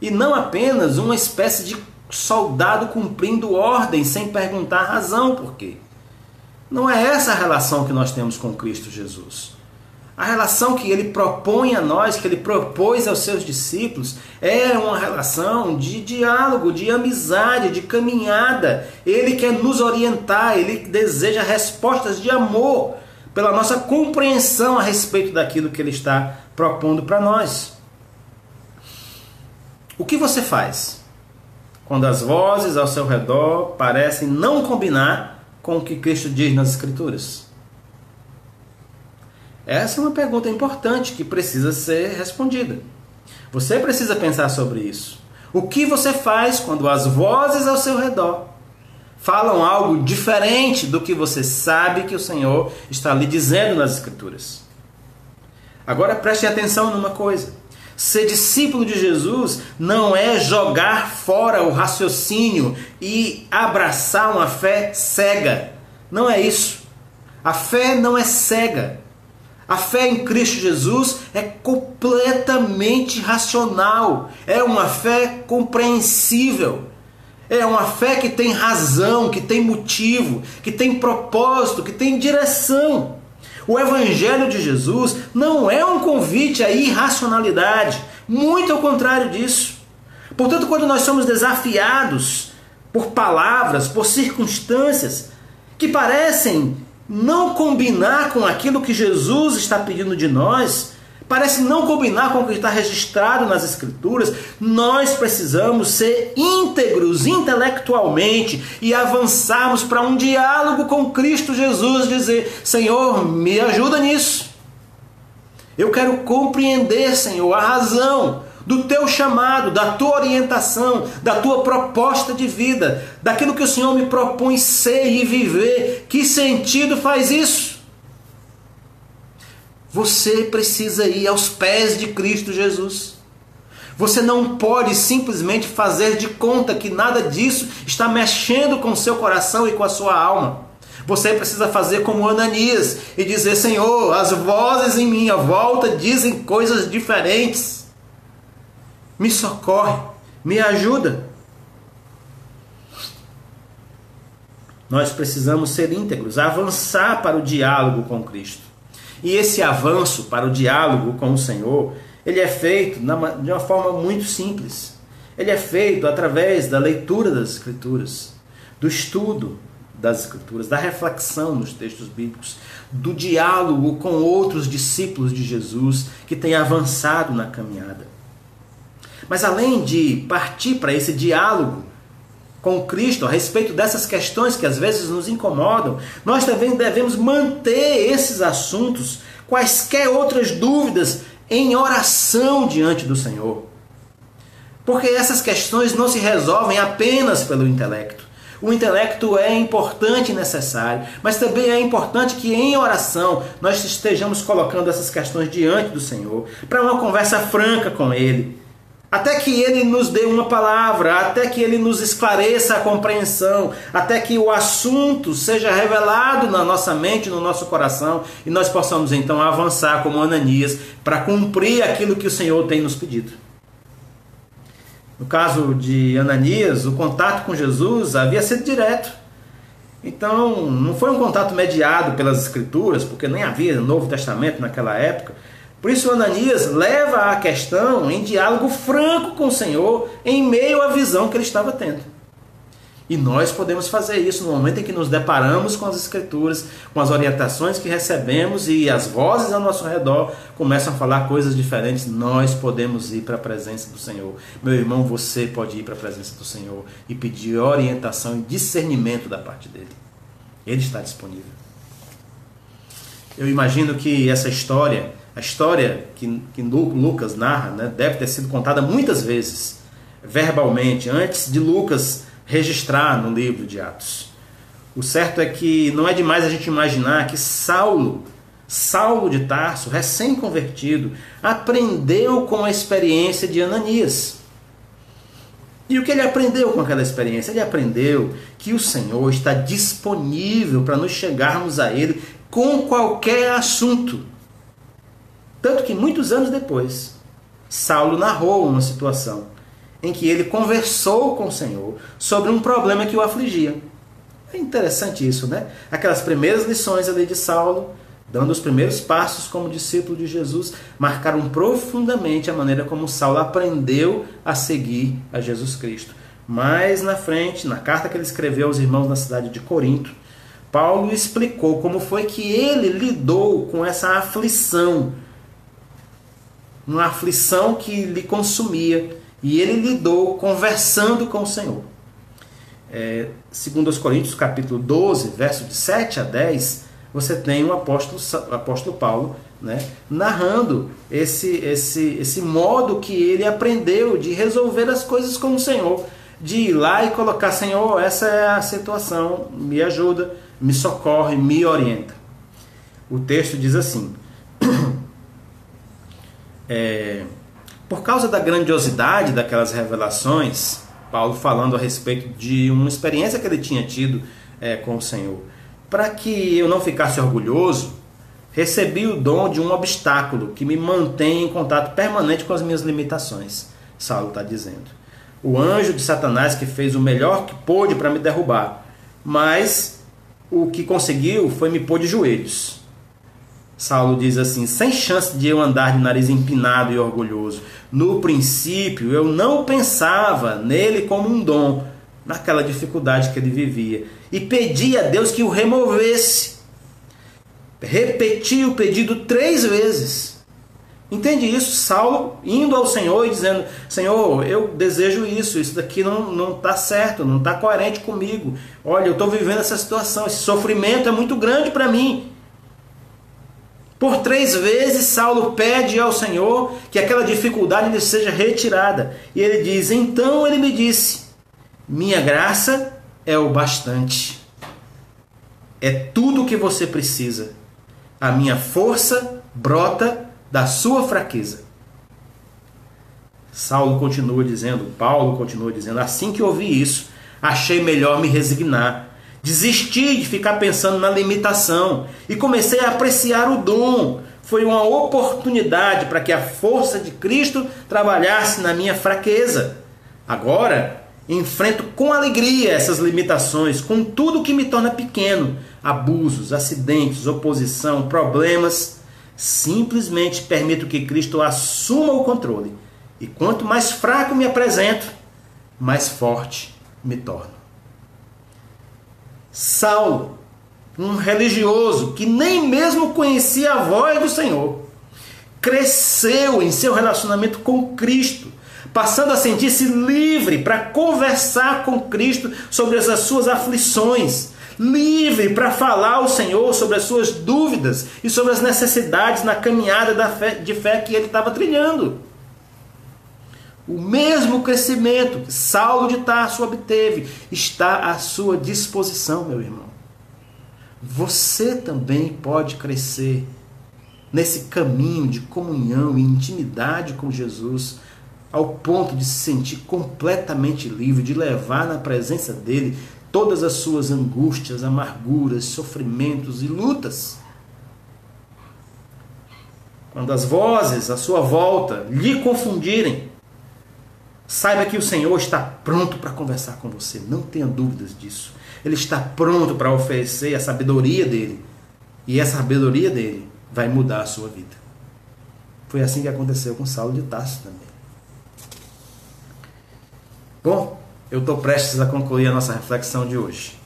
E não apenas uma espécie de soldado cumprindo ordens sem perguntar a razão por quê. Não é essa a relação que nós temos com Cristo Jesus. A relação que ele propõe a nós, que ele propôs aos seus discípulos, é uma relação de diálogo, de amizade, de caminhada. Ele quer nos orientar, ele deseja respostas de amor pela nossa compreensão a respeito daquilo que ele está propondo para nós. O que você faz quando as vozes ao seu redor parecem não combinar com o que Cristo diz nas Escrituras? Essa é uma pergunta importante que precisa ser respondida. Você precisa pensar sobre isso. O que você faz quando as vozes ao seu redor falam algo diferente do que você sabe que o Senhor está lhe dizendo nas Escrituras. Agora preste atenção numa coisa. Ser discípulo de Jesus não é jogar fora o raciocínio e abraçar uma fé cega. Não é isso. A fé não é cega. A fé em Cristo Jesus é completamente racional, é uma fé compreensível, é uma fé que tem razão, que tem motivo, que tem propósito, que tem direção. O Evangelho de Jesus não é um convite à irracionalidade, muito ao contrário disso. Portanto, quando nós somos desafiados por palavras, por circunstâncias que parecem não combinar com aquilo que Jesus está pedindo de nós, parece não combinar com o que está registrado nas Escrituras, nós precisamos ser íntegros intelectualmente e avançarmos para um diálogo com Cristo Jesus, dizer: Senhor, me ajuda nisso. Eu quero compreender, Senhor, a razão do teu chamado, da tua orientação, da tua proposta de vida, daquilo que o Senhor me propõe ser e viver. Que sentido faz isso? Você precisa ir aos pés de Cristo Jesus. Você não pode simplesmente fazer de conta que nada disso está mexendo com o seu coração e com a sua alma. Você precisa fazer como Ananias e dizer: Senhor, as vozes em minha volta dizem coisas diferentes me socorre, me ajuda. Nós precisamos ser íntegros, avançar para o diálogo com Cristo. E esse avanço para o diálogo com o Senhor, ele é feito de uma forma muito simples. Ele é feito através da leitura das Escrituras, do estudo das Escrituras, da reflexão nos textos bíblicos, do diálogo com outros discípulos de Jesus que têm avançado na caminhada. Mas além de partir para esse diálogo com Cristo a respeito dessas questões que às vezes nos incomodam, nós também devemos manter esses assuntos, quaisquer outras dúvidas, em oração diante do Senhor. Porque essas questões não se resolvem apenas pelo intelecto. O intelecto é importante e necessário, mas também é importante que em oração nós estejamos colocando essas questões diante do Senhor, para uma conversa franca com Ele, até que ele nos dê uma palavra, até que ele nos esclareça a compreensão, até que o assunto seja revelado na nossa mente, no nosso coração, e nós possamos então avançar como Ananias para cumprir aquilo que o Senhor tem nos pedido. No caso de Ananias, o contato com Jesus havia sido direto. Então, não foi um contato mediado pelas Escrituras, porque nem havia Novo Testamento naquela época por isso, Ananias leva a questão em diálogo franco com o Senhor, em meio à visão que ele estava tendo. E nós podemos fazer isso no momento em que nos deparamos com as Escrituras, com as orientações que recebemos e as vozes ao nosso redor começam a falar coisas diferentes. Nós podemos ir para a presença do Senhor. Meu irmão, você pode ir para a presença do Senhor e pedir orientação e discernimento da parte dele. Ele está disponível. Eu imagino que essa história a história que, que Lucas narra né, deve ter sido contada muitas vezes, verbalmente, antes de Lucas registrar no livro de Atos. O certo é que não é demais a gente imaginar que Saulo, Saulo de Tarso, recém-convertido, aprendeu com a experiência de Ananias. E o que ele aprendeu com aquela experiência? Ele aprendeu que o Senhor está disponível para nos chegarmos a Ele com qualquer assunto. Tanto que muitos anos depois, Saulo narrou uma situação em que ele conversou com o Senhor sobre um problema que o afligia. É interessante isso, né? Aquelas primeiras lições ali de Saulo, dando os primeiros passos como discípulo de Jesus, marcaram profundamente a maneira como Saulo aprendeu a seguir a Jesus Cristo. Mais na frente, na carta que ele escreveu aos irmãos na cidade de Corinto, Paulo explicou como foi que ele lidou com essa aflição uma aflição que lhe consumia, e ele lidou conversando com o Senhor. É, segundo os Coríntios, capítulo 12, verso de 7 a 10, você tem o apóstolo, apóstolo Paulo né, narrando esse, esse, esse modo que ele aprendeu de resolver as coisas com o Senhor, de ir lá e colocar, Senhor, essa é a situação, me ajuda, me socorre, me orienta. O texto diz assim: é, por causa da grandiosidade daquelas revelações, Paulo falando a respeito de uma experiência que ele tinha tido é, com o Senhor, para que eu não ficasse orgulhoso, recebi o dom de um obstáculo que me mantém em contato permanente com as minhas limitações. Saulo está dizendo. O anjo de Satanás que fez o melhor que pôde para me derrubar, mas o que conseguiu foi me pôr de joelhos. Saulo diz assim: sem chance de eu andar de nariz empinado e orgulhoso. No princípio, eu não pensava nele como um dom, naquela dificuldade que ele vivia, e pedi a Deus que o removesse. Repeti o pedido três vezes. Entende isso? Saulo indo ao Senhor e dizendo: Senhor, eu desejo isso, isso daqui não está certo, não está coerente comigo. Olha, eu estou vivendo essa situação, esse sofrimento é muito grande para mim. Por três vezes Saulo pede ao Senhor que aquela dificuldade lhe seja retirada. E ele diz: Então ele me disse: Minha graça é o bastante. É tudo o que você precisa. A minha força brota da sua fraqueza. Saulo continua dizendo, Paulo continua dizendo, assim que ouvi isso, achei melhor me resignar. Desisti de ficar pensando na limitação e comecei a apreciar o dom. Foi uma oportunidade para que a força de Cristo trabalhasse na minha fraqueza. Agora, enfrento com alegria essas limitações, com tudo que me torna pequeno: abusos, acidentes, oposição, problemas Simplesmente permito que Cristo assuma o controle. E quanto mais fraco me apresento, mais forte me torno. Saulo, um religioso que nem mesmo conhecia a voz do Senhor, cresceu em seu relacionamento com Cristo, passando a sentir-se livre para conversar com Cristo sobre as suas aflições, livre para falar ao Senhor sobre as suas dúvidas e sobre as necessidades na caminhada da fé, de fé que ele estava trilhando. O mesmo crescimento que Saulo de Tarso obteve está à sua disposição, meu irmão. Você também pode crescer nesse caminho de comunhão e intimidade com Jesus, ao ponto de se sentir completamente livre, de levar na presença dele todas as suas angústias, amarguras, sofrimentos e lutas. Quando as vozes à sua volta lhe confundirem, saiba que o Senhor está pronto para conversar com você, não tenha dúvidas disso. Ele está pronto para oferecer a sabedoria dele, e essa sabedoria dele vai mudar a sua vida. Foi assim que aconteceu com Saulo de Tarso também. Bom, eu estou prestes a concluir a nossa reflexão de hoje.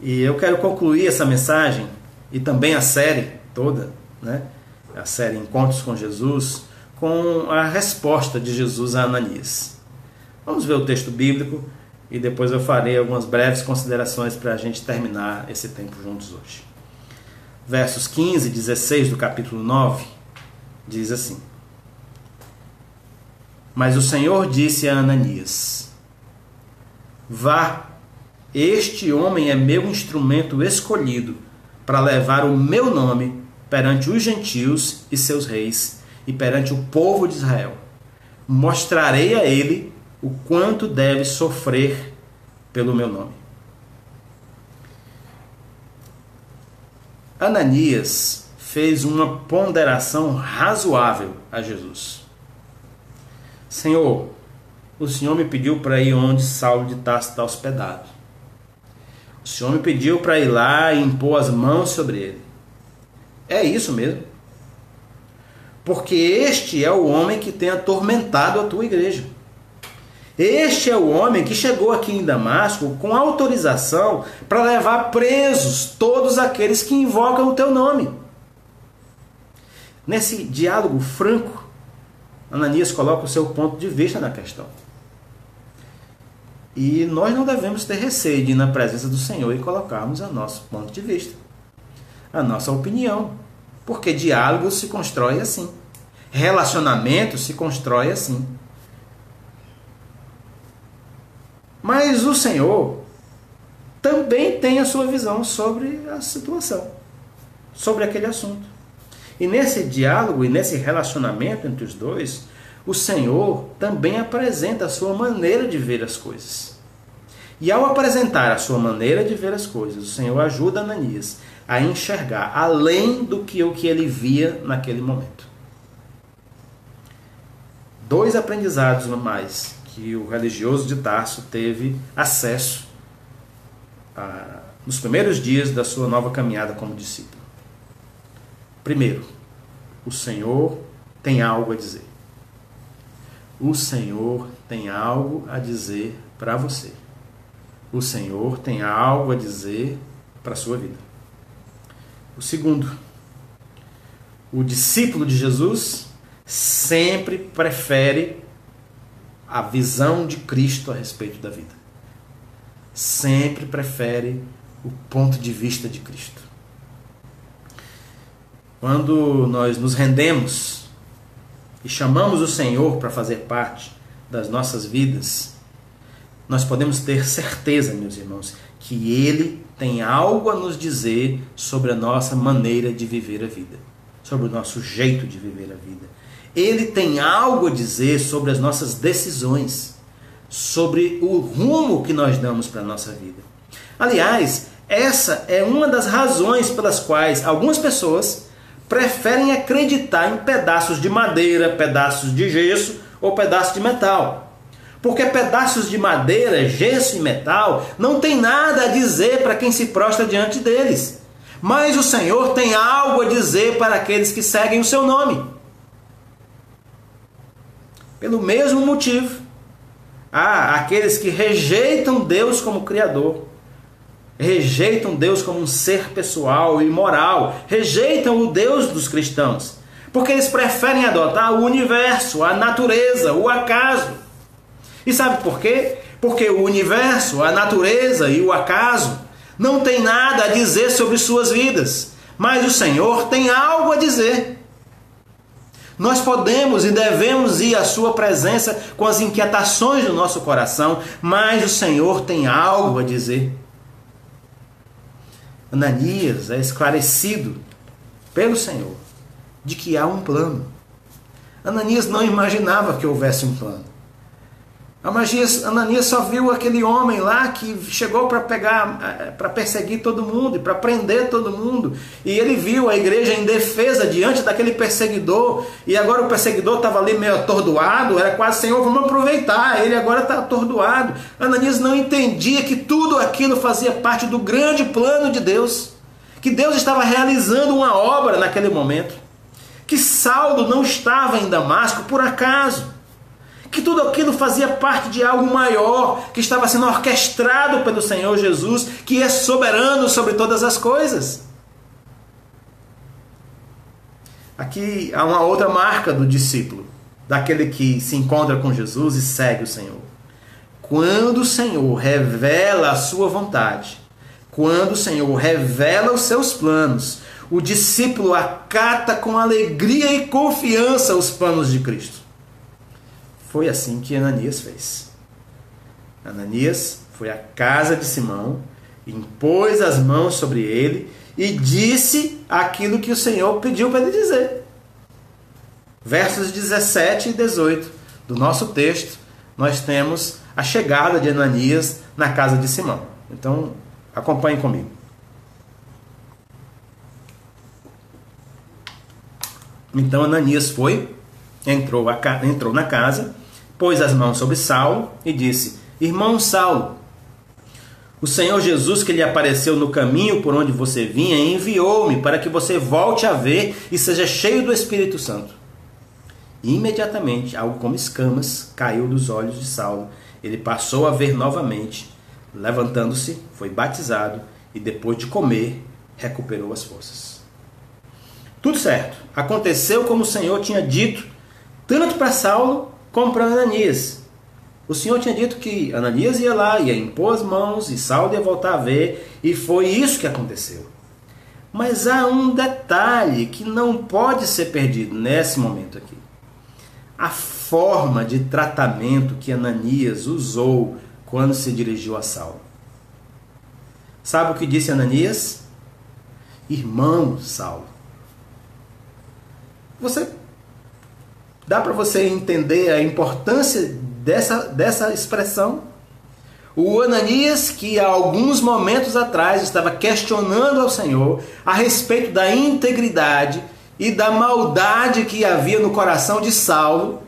E eu quero concluir essa mensagem e também a série toda, né? a série Encontros com Jesus, com a resposta de Jesus a Ananias. Vamos ver o texto bíblico e depois eu farei algumas breves considerações para a gente terminar esse tempo juntos hoje. Versos 15 e 16 do capítulo 9 diz assim: Mas o Senhor disse a Ananias: Vá, este homem é meu instrumento escolhido para levar o meu nome perante os gentios e seus reis e perante o povo de Israel. Mostrarei a ele o quanto deve sofrer pelo meu nome. Ananias fez uma ponderação razoável a Jesus. Senhor, o Senhor me pediu para ir onde Saulo de Tarso está hospedado. O Senhor me pediu para ir lá e impor as mãos sobre ele. É isso mesmo. Porque este é o homem que tem atormentado a tua igreja. Este é o homem que chegou aqui em Damasco com autorização para levar presos todos aqueles que invocam o teu nome. Nesse diálogo franco, Ananias coloca o seu ponto de vista na questão. E nós não devemos ter receio de ir na presença do Senhor e colocarmos o nosso ponto de vista, a nossa opinião. Porque diálogo se constrói assim. Relacionamento se constrói assim. Mas o Senhor também tem a sua visão sobre a situação, sobre aquele assunto. E nesse diálogo e nesse relacionamento entre os dois, o Senhor também apresenta a sua maneira de ver as coisas. E ao apresentar a sua maneira de ver as coisas, o Senhor ajuda Ananias a enxergar além do que o que ele via naquele momento. Dois aprendizados mais que o religioso de Tarso teve acesso a, nos primeiros dias da sua nova caminhada como discípulo. Primeiro, o Senhor tem algo a dizer. O Senhor tem algo a dizer para você. O Senhor tem algo a dizer para a sua vida. O segundo, o discípulo de Jesus sempre prefere a visão de Cristo a respeito da vida. Sempre prefere o ponto de vista de Cristo. Quando nós nos rendemos e chamamos o Senhor para fazer parte das nossas vidas, nós podemos ter certeza, meus irmãos, que Ele tem algo a nos dizer sobre a nossa maneira de viver a vida, sobre o nosso jeito de viver a vida. Ele tem algo a dizer sobre as nossas decisões, sobre o rumo que nós damos para a nossa vida. Aliás, essa é uma das razões pelas quais algumas pessoas preferem acreditar em pedaços de madeira, pedaços de gesso ou pedaços de metal. Porque pedaços de madeira, gesso e metal não tem nada a dizer para quem se prostra diante deles. Mas o Senhor tem algo a dizer para aqueles que seguem o seu nome. Pelo mesmo motivo, há aqueles que rejeitam Deus como Criador rejeitam Deus como um ser pessoal e moral, rejeitam o Deus dos cristãos, porque eles preferem adotar o universo, a natureza, o acaso. E sabe por quê? Porque o universo, a natureza e o acaso não tem nada a dizer sobre suas vidas, mas o Senhor tem algo a dizer. Nós podemos e devemos ir à Sua presença com as inquietações do nosso coração, mas o Senhor tem algo a dizer. Ananias é esclarecido pelo Senhor de que há um plano. Ananias não imaginava que houvesse um plano. Ananias, Ananias só viu aquele homem lá que chegou para pegar, eh, para perseguir todo mundo e para prender todo mundo. E ele viu a igreja em defesa diante daquele perseguidor. E agora o perseguidor estava ali meio atordoado. Era quase, Senhor, vamos aproveitar. Ele agora está atordoado. Ananias não entendia que tudo aquilo fazia parte do grande plano de Deus. Que Deus estava realizando uma obra naquele momento. Que Saulo não estava em Damasco por acaso que tudo aquilo fazia parte de algo maior, que estava sendo orquestrado pelo Senhor Jesus, que é soberano sobre todas as coisas. Aqui há uma outra marca do discípulo, daquele que se encontra com Jesus e segue o Senhor. Quando o Senhor revela a sua vontade, quando o Senhor revela os seus planos, o discípulo acata com alegria e confiança os planos de Cristo. Foi assim que Ananias fez. Ananias foi à casa de Simão, impôs as mãos sobre ele e disse aquilo que o Senhor pediu para ele dizer. Versos 17 e 18 do nosso texto, nós temos a chegada de Ananias na casa de Simão. Então, acompanhe comigo. Então Ananias foi, entrou, a, entrou na casa pôs as mãos sobre Saulo e disse: Irmão Saulo, o Senhor Jesus que lhe apareceu no caminho por onde você vinha enviou-me para que você volte a ver e seja cheio do Espírito Santo. Imediatamente algo como escamas caiu dos olhos de Saulo. Ele passou a ver novamente. Levantando-se, foi batizado e depois de comer, recuperou as forças. Tudo certo. Aconteceu como o Senhor tinha dito, tanto para Saulo para Ananias. O Senhor tinha dito que Ananias ia lá, ia impor as mãos e Saulo ia voltar a ver, e foi isso que aconteceu. Mas há um detalhe que não pode ser perdido nesse momento aqui. A forma de tratamento que Ananias usou quando se dirigiu a Saulo. Sabe o que disse Ananias? Irmão Saulo. Você Dá para você entender a importância dessa, dessa expressão? O Ananias, que há alguns momentos atrás estava questionando ao Senhor a respeito da integridade e da maldade que havia no coração de Saulo,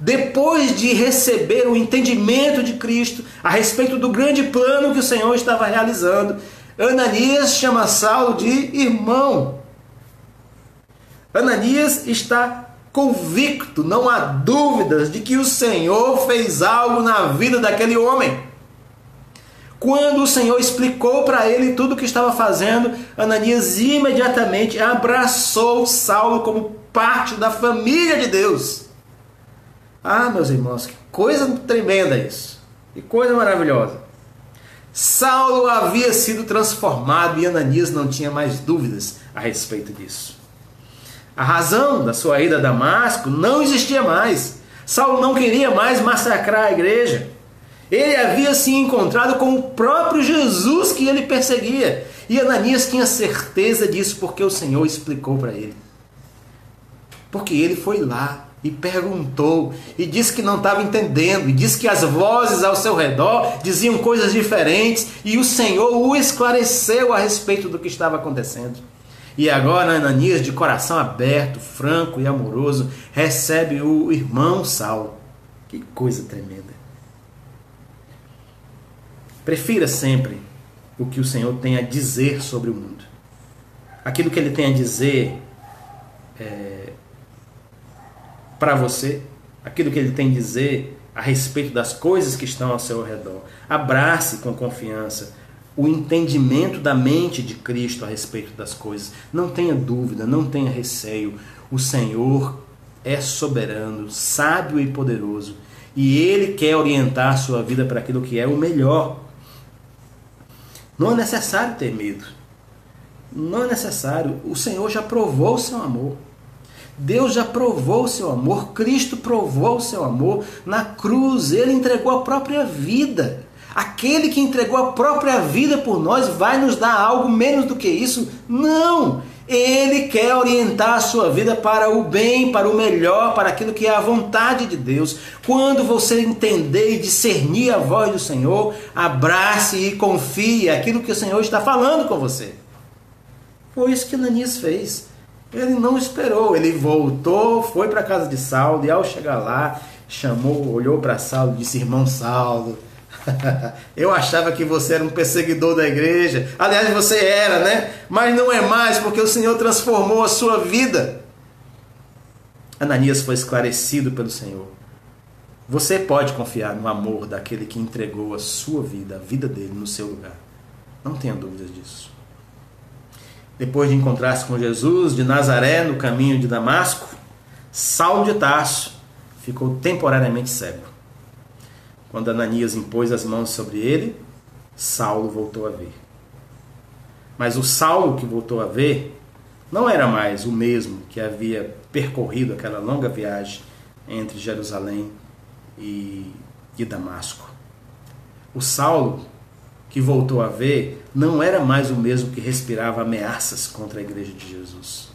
depois de receber o entendimento de Cristo a respeito do grande plano que o Senhor estava realizando, Ananias chama Saulo de irmão. Ananias está convicto, não há dúvidas de que o Senhor fez algo na vida daquele homem. Quando o Senhor explicou para ele tudo o que estava fazendo, Ananias imediatamente abraçou Saulo como parte da família de Deus. Ah, meus irmãos, que coisa tremenda isso. Que coisa maravilhosa. Saulo havia sido transformado e Ananias não tinha mais dúvidas a respeito disso. A razão da sua ida a Damasco não existia mais. Saulo não queria mais massacrar a igreja. Ele havia se encontrado com o próprio Jesus que ele perseguia. E Ananias tinha certeza disso porque o Senhor explicou para ele. Porque ele foi lá e perguntou e disse que não estava entendendo e disse que as vozes ao seu redor diziam coisas diferentes e o Senhor o esclareceu a respeito do que estava acontecendo. E agora Ananias, de coração aberto, franco e amoroso, recebe o irmão Saulo. Que coisa tremenda. Prefira sempre o que o Senhor tem a dizer sobre o mundo. Aquilo que ele tem a dizer é, para você, aquilo que ele tem a dizer a respeito das coisas que estão ao seu redor. Abrace com confiança o entendimento da mente de Cristo a respeito das coisas. Não tenha dúvida, não tenha receio. O Senhor é soberano, sábio e poderoso, e ele quer orientar a sua vida para aquilo que é o melhor. Não é necessário ter medo. Não é necessário. O Senhor já provou o seu amor. Deus já provou o seu amor. Cristo provou o seu amor na cruz. Ele entregou a própria vida. Aquele que entregou a própria vida por nós vai nos dar algo menos do que isso? Não! Ele quer orientar a sua vida para o bem, para o melhor, para aquilo que é a vontade de Deus. Quando você entender e discernir a voz do Senhor, abrace e confie aquilo que o Senhor está falando com você. Foi isso que Ananias fez. Ele não esperou, ele voltou, foi para a casa de Saulo e ao chegar lá, chamou, olhou para Saulo e disse: Irmão Saulo, Eu achava que você era um perseguidor da igreja. Aliás, você era, né? Mas não é mais, porque o Senhor transformou a sua vida. Ananias foi esclarecido pelo Senhor. Você pode confiar no amor daquele que entregou a sua vida, a vida dele, no seu lugar. Não tenha dúvidas disso. Depois de encontrar-se com Jesus de Nazaré no caminho de Damasco, Saulo de Tarso ficou temporariamente cego. Quando Ananias impôs as mãos sobre ele, Saulo voltou a ver. Mas o Saulo que voltou a ver não era mais o mesmo que havia percorrido aquela longa viagem entre Jerusalém e, e Damasco. O Saulo que voltou a ver não era mais o mesmo que respirava ameaças contra a igreja de Jesus.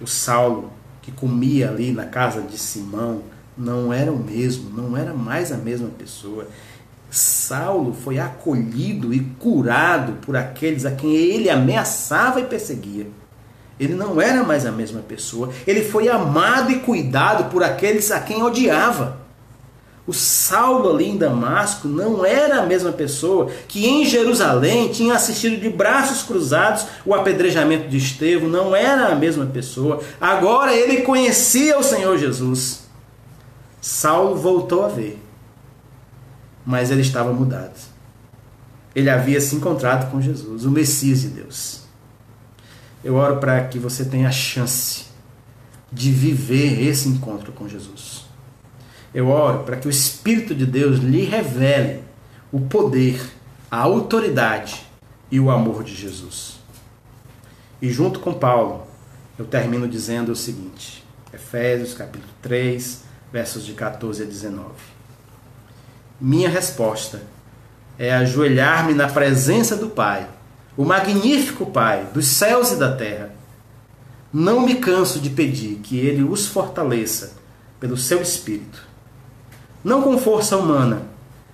O Saulo que comia ali na casa de Simão, não era o mesmo, não era mais a mesma pessoa. Saulo foi acolhido e curado por aqueles a quem ele ameaçava e perseguia. Ele não era mais a mesma pessoa. Ele foi amado e cuidado por aqueles a quem odiava. O Saulo ali em Damasco não era a mesma pessoa que em Jerusalém tinha assistido de braços cruzados o apedrejamento de Estevão, não era a mesma pessoa. Agora ele conhecia o Senhor Jesus. Saulo voltou a ver, mas ele estava mudado. Ele havia se encontrado com Jesus, o Messias de Deus. Eu oro para que você tenha a chance de viver esse encontro com Jesus. Eu oro para que o Espírito de Deus lhe revele o poder, a autoridade e o amor de Jesus. E junto com Paulo, eu termino dizendo o seguinte: Efésios capítulo 3, versos de 14 a 19. Minha resposta é ajoelhar-me na presença do Pai, o magnífico Pai dos céus e da terra. Não me canso de pedir que Ele os fortaleça pelo seu Espírito, não com força humana,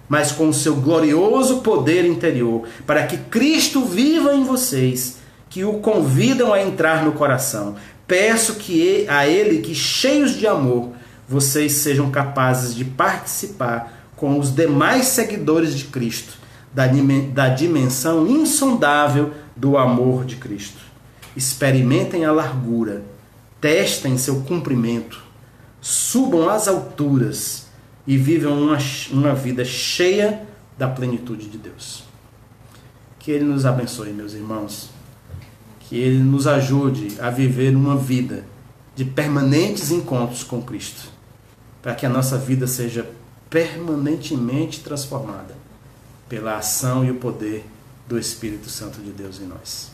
mas com o seu glorioso poder interior, para que Cristo viva em vocês, que o convidam a entrar no coração. Peço que a Ele que, cheios de amor, vocês sejam capazes de participar com os demais seguidores de Cristo da dimensão insondável do amor de Cristo. Experimentem a largura, testem seu cumprimento, subam às alturas e vivam uma, uma vida cheia da plenitude de Deus. Que Ele nos abençoe, meus irmãos. Que Ele nos ajude a viver uma vida de permanentes encontros com Cristo, para que a nossa vida seja permanentemente transformada pela ação e o poder do Espírito Santo de Deus em nós.